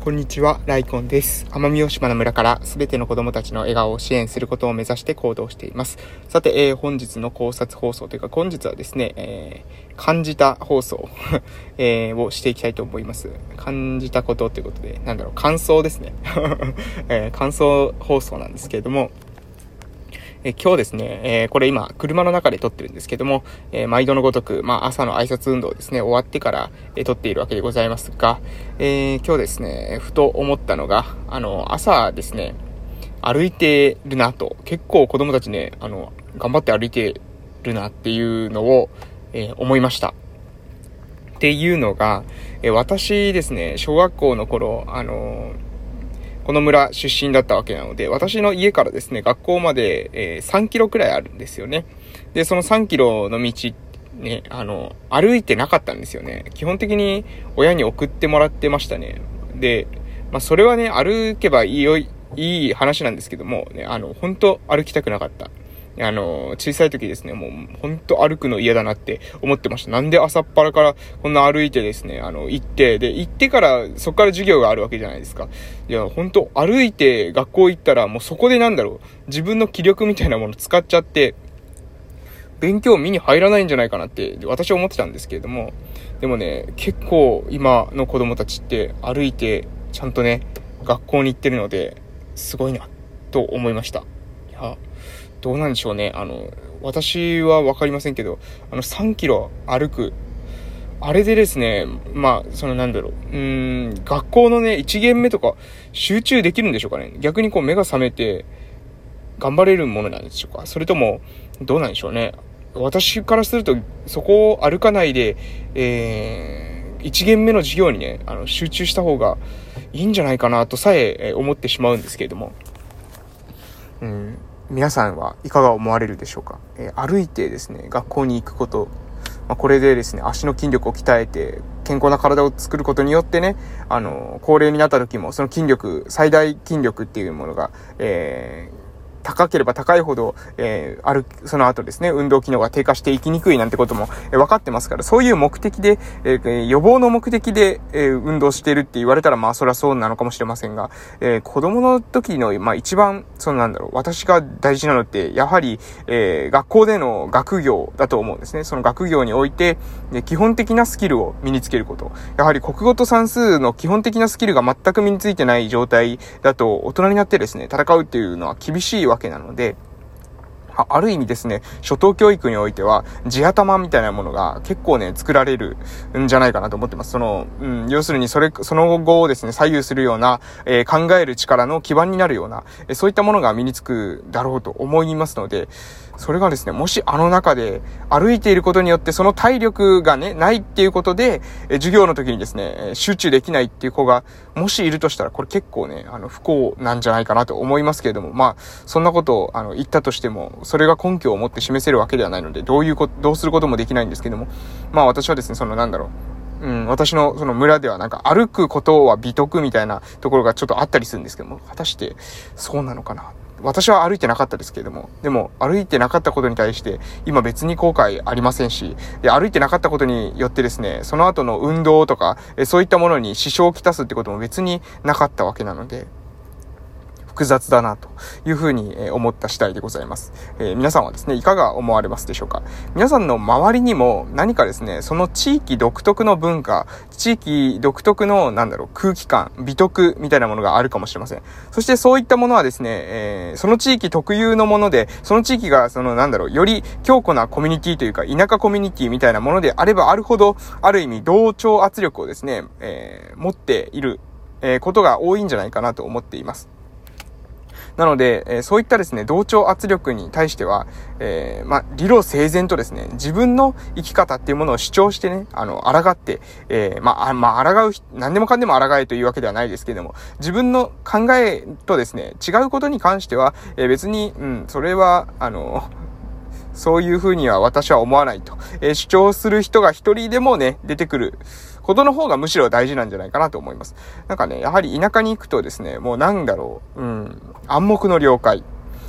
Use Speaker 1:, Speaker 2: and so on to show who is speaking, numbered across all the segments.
Speaker 1: こんにちは、ライコンです。奄美大島の村からすべての子供たちの笑顔を支援することを目指して行動しています。さて、えー、本日の考察放送というか、本日はですね、えー、感じた放送 えー、をしていきたいと思います。感じたことということで、なんだろう、感想ですね。え感想放送なんですけれども、え今日ですね、えー、これ今、車の中で撮ってるんですけども、えー、毎度のごとく、まあ、朝の挨拶運動ですね、終わってから、えー、撮っているわけでございますが、え今日ですね、ふと思ったのが、あの、朝ですね、歩いてるなと、結構子供たちね、あの、頑張って歩いてるなっていうのを、え思いました。っていうのが、え私ですね、小学校の頃、あのこの村出身だったわけなので、私の家からですね、学校まで、えー、3キロくらいあるんですよね。で、その3キロの道、ね、あの、歩いてなかったんですよね。基本的に親に送ってもらってましたね。で、まあ、それはね、歩けばいいよい、い話なんですけども、ね、あの、本当歩きたくなかった。あの、小さい時ですね、もう、ほんと歩くの嫌だなって思ってました。なんで朝っぱらからこんな歩いてですね、あの、行って、で、行ってから、そこから授業があるわけじゃないですか。いや、ほんと、歩いて学校行ったら、もうそこでなんだろう、自分の気力みたいなもの使っちゃって、勉強見に入らないんじゃないかなって私は思ってたんですけれども、でもね、結構今の子供たちって歩いてちゃんとね、学校に行ってるので、すごいな、と思いました。いや、どうなんでしょうね。あの、私はわかりませんけど、あの、3キロ歩く。あれでですね、まあ、そのなんだろう。うん、学校のね、1限目とか集中できるんでしょうかね。逆にこう目が覚めて頑張れるものなんでしょうか。それとも、どうなんでしょうね。私からすると、そこを歩かないで、えー、1限目の授業にね、あの、集中した方がいいんじゃないかなとさえ思ってしまうんですけれども。うん、皆さんはいかが思われるでしょうか、えー、歩いてですね、学校に行くこと、まあ、これでですね、足の筋力を鍛えて、健康な体を作ることによってね、あの、高齢になった時も、その筋力、最大筋力っていうものが、えー高ければ高いほど、えー、ある、その後ですね、運動機能が低下していきにくいなんてことも、えー、分かってますから、そういう目的で、えー、予防の目的で、えー、運動してるって言われたら、まあ、それはそうなのかもしれませんが、えー、子供の時の、まあ、一番、そのなんだろう、私が大事なのって、やはり、えー、学校での学業だと思うんですね。その学業において、で基本的なスキルを身につけること。やはり国語と算数の基本的なスキルが全く身についてない状態だと、大人になってですね、戦うっていうのは厳しいわけなので、ある意味ですね、初等教育においては、地頭みたいなものが結構ね、作られるんじゃないかなと思ってます。その、うん、要するにそれ、その後をですね、左右するような、えー、考える力の基盤になるような、えー、そういったものが身につくだろうと思いますので、それがですね、もしあの中で歩いていることによってその体力がね、ないっていうことで、え授業の時にですね、集中できないっていう子が、もしいるとしたら、これ結構ね、あの、不幸なんじゃないかなと思いますけれども、まあ、そんなことを、あの、言ったとしても、それが根拠を持って示せるわけではないので、どういうこ、どうすることもできないんですけども、まあ私はですね、そのなんだろう、うん、私のその村ではなんか歩くことは美徳みたいなところがちょっとあったりするんですけども、果たしてそうなのかな？私は歩いてなかったですけれども、でも歩いてなかったことに対して今別に後悔ありませんし、で歩いてなかったことによってですね、その後の運動とか、そういったものに支障をきたすってことも別になかったわけなので、複雑だなというふうに思った次第でございます。えー、皆さんはですね、いかが思われますでしょうか？皆さんの周りにも何かですね、その地域独特の文化、地域独特の、なんだろう、空気感、美徳みたいなものがあるかもしれません。そしてそういったものはですね、えー、その地域特有のもので、その地域が、その、なんだろう、より強固なコミュニティというか、田舎コミュニティみたいなものであればあるほど、ある意味同調圧力をですね、えー、持っている、えことが多いんじゃないかなと思っています。なので、え、そういったですね、同調圧力に対しては、えー、まあ、理路整然とですね、自分の生き方っていうものを主張してね、あの、抗って、えー、まあ、まあ、抗う、何でもかんでも抗えというわけではないですけれども、自分の考えとですね、違うことに関しては、えー、別に、うん、それは、あの、そういうふうには私は思わないと。えー、主張する人が一人でもね、出てくることの方がむしろ大事なんじゃないかなと思います。なんかね、やはり田舎に行くとですね、もうなんだろう、うん、暗黙の了解。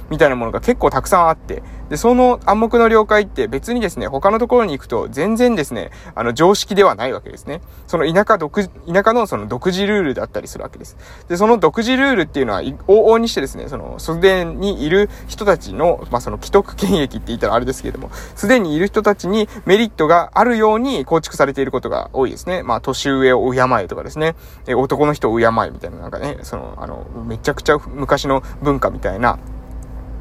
Speaker 1: みたいなものが結構たくさんあって、で、その暗黙の了解って別にですね、他のところに行くと全然ですね、あの、常識ではないわけですね。その田舎独、田舎のその独自ルールだったりするわけです。で、その独自ルールっていうのは、往々にしてですね、その、すでにいる人たちの、まあ、その既得権益って言ったらあれですけれども、すでにいる人たちにメリットがあるように構築されていることが多いですね。まあ、年上を敬えとかですね、え男の人を敬えみたいな、なんかね、その、あの、めちゃくちゃ昔の文化みたいな、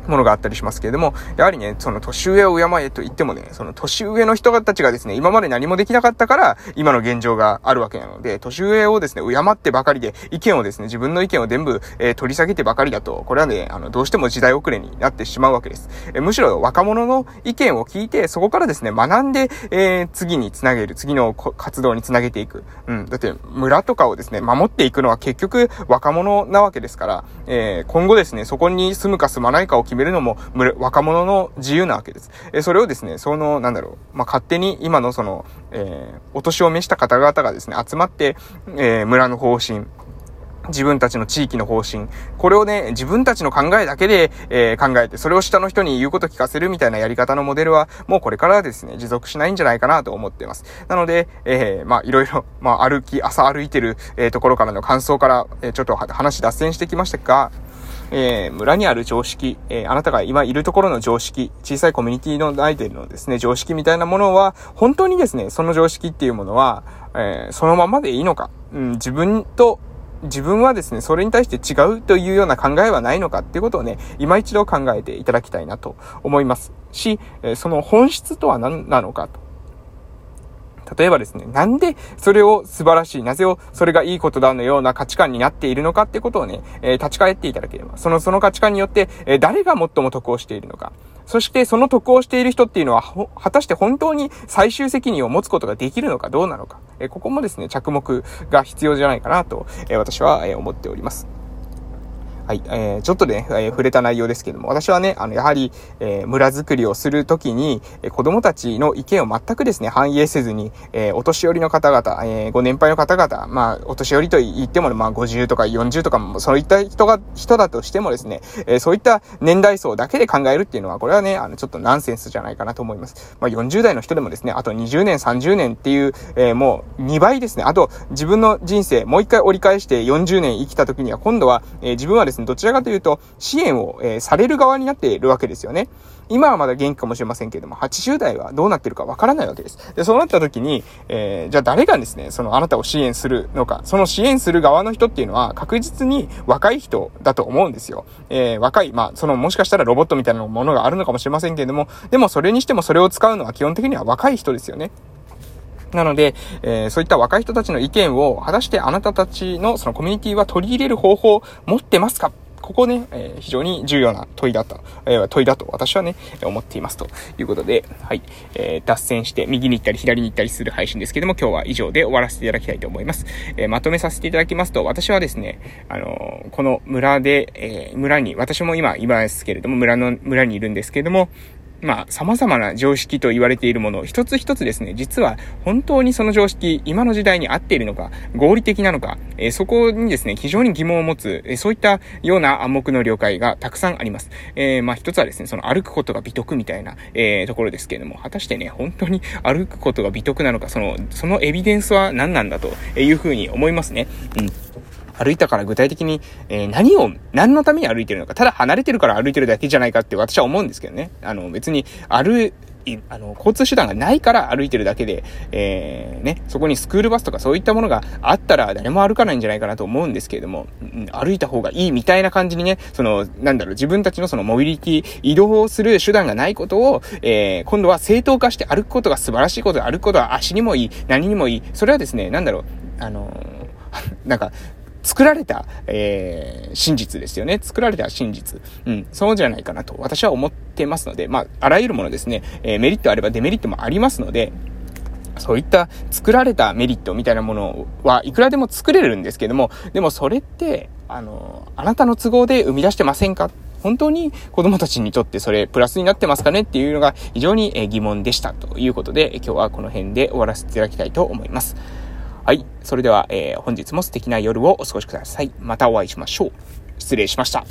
Speaker 1: ものがあったりしますけれども、やはりね、その年上を敬えと言ってもね、その年上の人たちがですね、今まで何もできなかったから、今の現状があるわけなので、年上をですね、敬ってばかりで、意見をですね、自分の意見を全部、えー、取り下げてばかりだと、これはね、あの、どうしても時代遅れになってしまうわけです。えー、むしろ若者の意見を聞いて、そこからですね、学んで、えー、次につなげる、次の活動につなげていく。うん。だって、村とかをですね、守っていくのは結局若者なわけですから、え、今後ですね、そこに住むか住まないかを決めるのも、若者の自由なわけです。えそれをですね、その、なんだろう、まあ、勝手に今のその、えー、お年を召した方々がですね、集まって、えー、村の方針、自分たちの地域の方針。これをね、自分たちの考えだけで、えー、考えて、それを下の人に言うこと聞かせるみたいなやり方のモデルは、もうこれからですね、持続しないんじゃないかなと思っています。なので、えー、まあ、いろいろ、まあ、歩き、朝歩いてる、えー、ところからの感想から、えー、ちょっと話脱線してきましたが、えー、村にある常識、えー、あなたが今いるところの常識、小さいコミュニティの内でのですね、常識みたいなものは、本当にですね、その常識っていうものは、えー、そのままでいいのか、うん、自分と自分はですね、それに対して違うというような考えはないのかっていうことをね、今一度考えていただきたいなと思いますし、えその本質とは何なのかと。例えばですね、なんでそれを素晴らしい、なぜをそれがいいことだのような価値観になっているのかってことをね、えー、立ち返っていただければ、その、その価値観によって、えー、誰が最も得をしているのか。そしてその得をしている人っていうのは、果たして本当に最終責任を持つことができるのかどうなのか。え、ここもですね、着目が必要じゃないかなと、え私は、え思っております。はい、えー、ちょっとね、えー、触れた内容ですけども、私はね、あの、やはり、えー、村づくりをするときに、え、子供たちの意見を全くですね、反映せずに、えー、お年寄りの方々、えー、ご年配の方々、まあ、お年寄りと言っても、ねまあ、50とか40とかも、そういった人が、人だとしてもですね、えー、そういった年代層だけで考えるっていうのは、これはね、あの、ちょっとナンセンスじゃないかなと思います。まあ、40代の人でもですね、あと20年、30年っていう、えー、もう、2倍ですね。あと、自分の人生、もう一回折り返して40年生きた時には、今度は、えー、自分はですね、どちらかというと、支援を、えー、される側になっているわけですよね。今はまだ元気かもしれませんけれども、80代はどうなってるかわからないわけです。で、そうなった時に、えー、じゃあ誰がですね、そのあなたを支援するのか、その支援する側の人っていうのは確実に若い人だと思うんですよ。えー、若い、まあ、そのもしかしたらロボットみたいなものがあるのかもしれませんけれども、でもそれにしてもそれを使うのは基本的には若い人ですよね。なので、えー、そういった若い人たちの意見を、果たしてあなたたちのそのコミュニティは取り入れる方法を持ってますか？ここね、えー、非常に重要な問いだと、えー、問いだと私はね、思っていますということで、はい、えー、脱線して右に行ったり左に行ったりする配信ですけども、今日は以上で終わらせていただきたいと思います。えー、まとめさせていただきますと、私はですね、あの、この村で、え、村に、私も今、今ですけれども、村の、村にいるんですけれども、まあ、様々な常識と言われているもの、一つ一つですね、実は本当にその常識、今の時代に合っているのか、合理的なのか、えー、そこにですね、非常に疑問を持つ、えー、そういったような暗黙の了解がたくさんあります。えー、まあ一つはですね、その歩くことが美徳みたいな、えところですけれども、果たしてね、本当に歩くことが美徳なのか、その、そのエビデンスは何なんだというふうに思いますね。うん。歩いたから具体的に、えー、何を、何のために歩いてるのか、ただ離れてるから歩いてるだけじゃないかって私は思うんですけどね。あの、別に、歩、あの、交通手段がないから歩いてるだけで、えー、ね、そこにスクールバスとかそういったものがあったら誰も歩かないんじゃないかなと思うんですけれども、歩いた方がいいみたいな感じにね、その、なんだろう、自分たちのそのモビリティ、移動する手段がないことを、えー、今度は正当化して歩くことが素晴らしいことで、歩くことは足にもいい、何にもいい。それはですね、なんだろう、あの なんか、作られた、えー、真実ですよね。作られた真実。うん、そうじゃないかなと私は思ってますので、まあ、あらゆるものですね、えー、メリットあればデメリットもありますので、そういった作られたメリットみたいなものはいくらでも作れるんですけども、でもそれって、あの、あなたの都合で生み出してませんか？本当に子供たちにとってそれプラスになってますかね？っていうのが非常に疑問でしたということで、今日はこの辺で終わらせていただきたいと思います。はい。それでは、えー、本日も素敵な夜をお過ごしください。またお会いしましょう。失礼しました。